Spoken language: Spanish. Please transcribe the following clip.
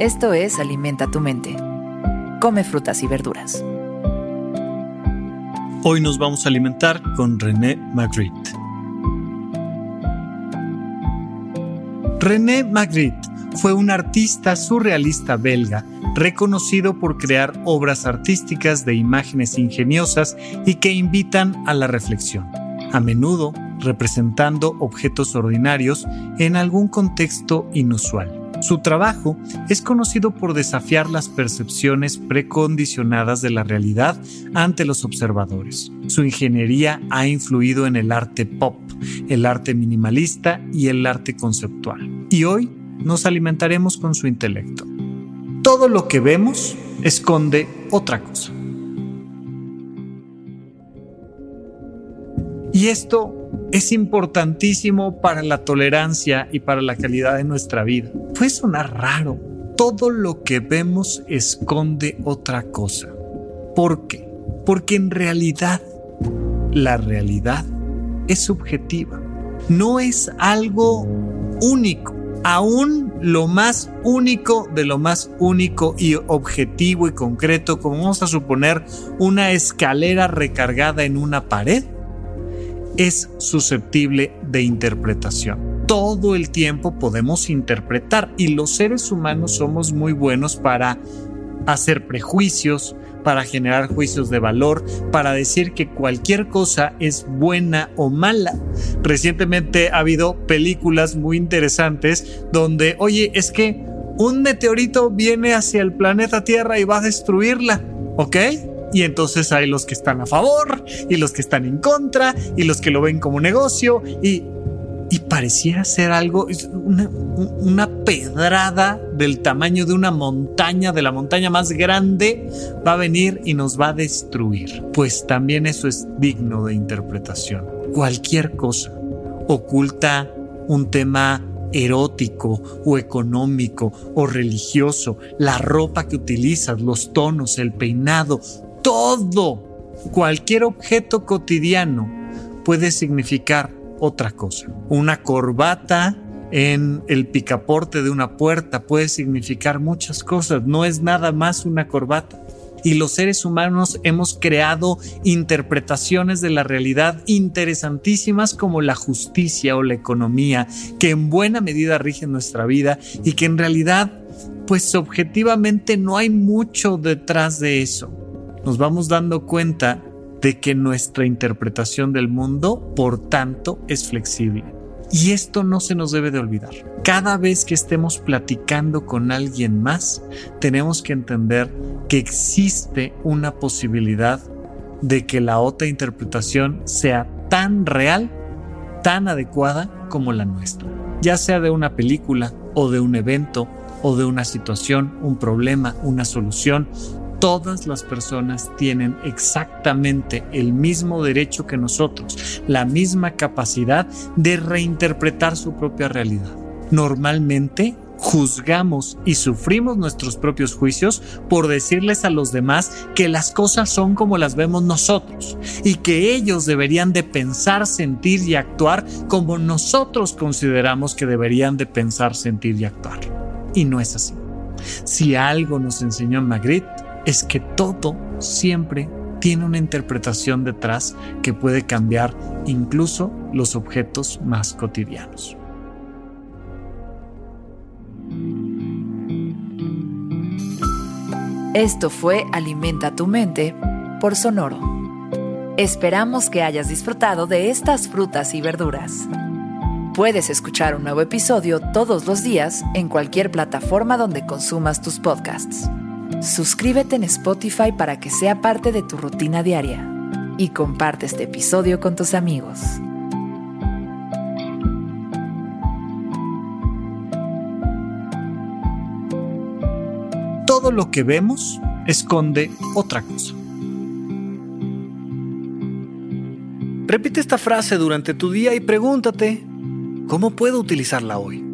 Esto es Alimenta tu mente. Come frutas y verduras. Hoy nos vamos a alimentar con René Magritte. René Magritte fue un artista surrealista belga, reconocido por crear obras artísticas de imágenes ingeniosas y que invitan a la reflexión, a menudo representando objetos ordinarios en algún contexto inusual. Su trabajo es conocido por desafiar las percepciones precondicionadas de la realidad ante los observadores. Su ingeniería ha influido en el arte pop, el arte minimalista y el arte conceptual. Y hoy nos alimentaremos con su intelecto. Todo lo que vemos esconde otra cosa. Y esto es importantísimo para la tolerancia y para la calidad de nuestra vida. Puede sonar raro. Todo lo que vemos esconde otra cosa. ¿Por qué? Porque en realidad la realidad es subjetiva. No es algo único. Aún lo más único de lo más único y objetivo y concreto, como vamos a suponer una escalera recargada en una pared, es susceptible de interpretación. Todo el tiempo podemos interpretar y los seres humanos somos muy buenos para hacer prejuicios, para generar juicios de valor, para decir que cualquier cosa es buena o mala. Recientemente ha habido películas muy interesantes donde, oye, es que un meteorito viene hacia el planeta Tierra y va a destruirla, ¿ok? Y entonces hay los que están a favor y los que están en contra y los que lo ven como negocio y, y pareciera ser algo, una, una pedrada del tamaño de una montaña, de la montaña más grande, va a venir y nos va a destruir. Pues también eso es digno de interpretación. Cualquier cosa oculta un tema erótico o económico o religioso, la ropa que utilizas, los tonos, el peinado, todo, cualquier objeto cotidiano puede significar otra cosa. Una corbata en el picaporte de una puerta puede significar muchas cosas, no es nada más una corbata. Y los seres humanos hemos creado interpretaciones de la realidad interesantísimas como la justicia o la economía, que en buena medida rigen nuestra vida y que en realidad, pues objetivamente no hay mucho detrás de eso nos vamos dando cuenta de que nuestra interpretación del mundo, por tanto, es flexible. Y esto no se nos debe de olvidar. Cada vez que estemos platicando con alguien más, tenemos que entender que existe una posibilidad de que la otra interpretación sea tan real, tan adecuada como la nuestra. Ya sea de una película o de un evento o de una situación, un problema, una solución, todas las personas tienen exactamente el mismo derecho que nosotros, la misma capacidad de reinterpretar su propia realidad. Normalmente juzgamos y sufrimos nuestros propios juicios por decirles a los demás que las cosas son como las vemos nosotros y que ellos deberían de pensar, sentir y actuar como nosotros consideramos que deberían de pensar, sentir y actuar. Y no es así. Si algo nos enseñó Magritte es que todo siempre tiene una interpretación detrás que puede cambiar incluso los objetos más cotidianos. Esto fue Alimenta tu mente por Sonoro. Esperamos que hayas disfrutado de estas frutas y verduras. Puedes escuchar un nuevo episodio todos los días en cualquier plataforma donde consumas tus podcasts. Suscríbete en Spotify para que sea parte de tu rutina diaria y comparte este episodio con tus amigos. Todo lo que vemos esconde otra cosa. Repite esta frase durante tu día y pregúntate, ¿cómo puedo utilizarla hoy?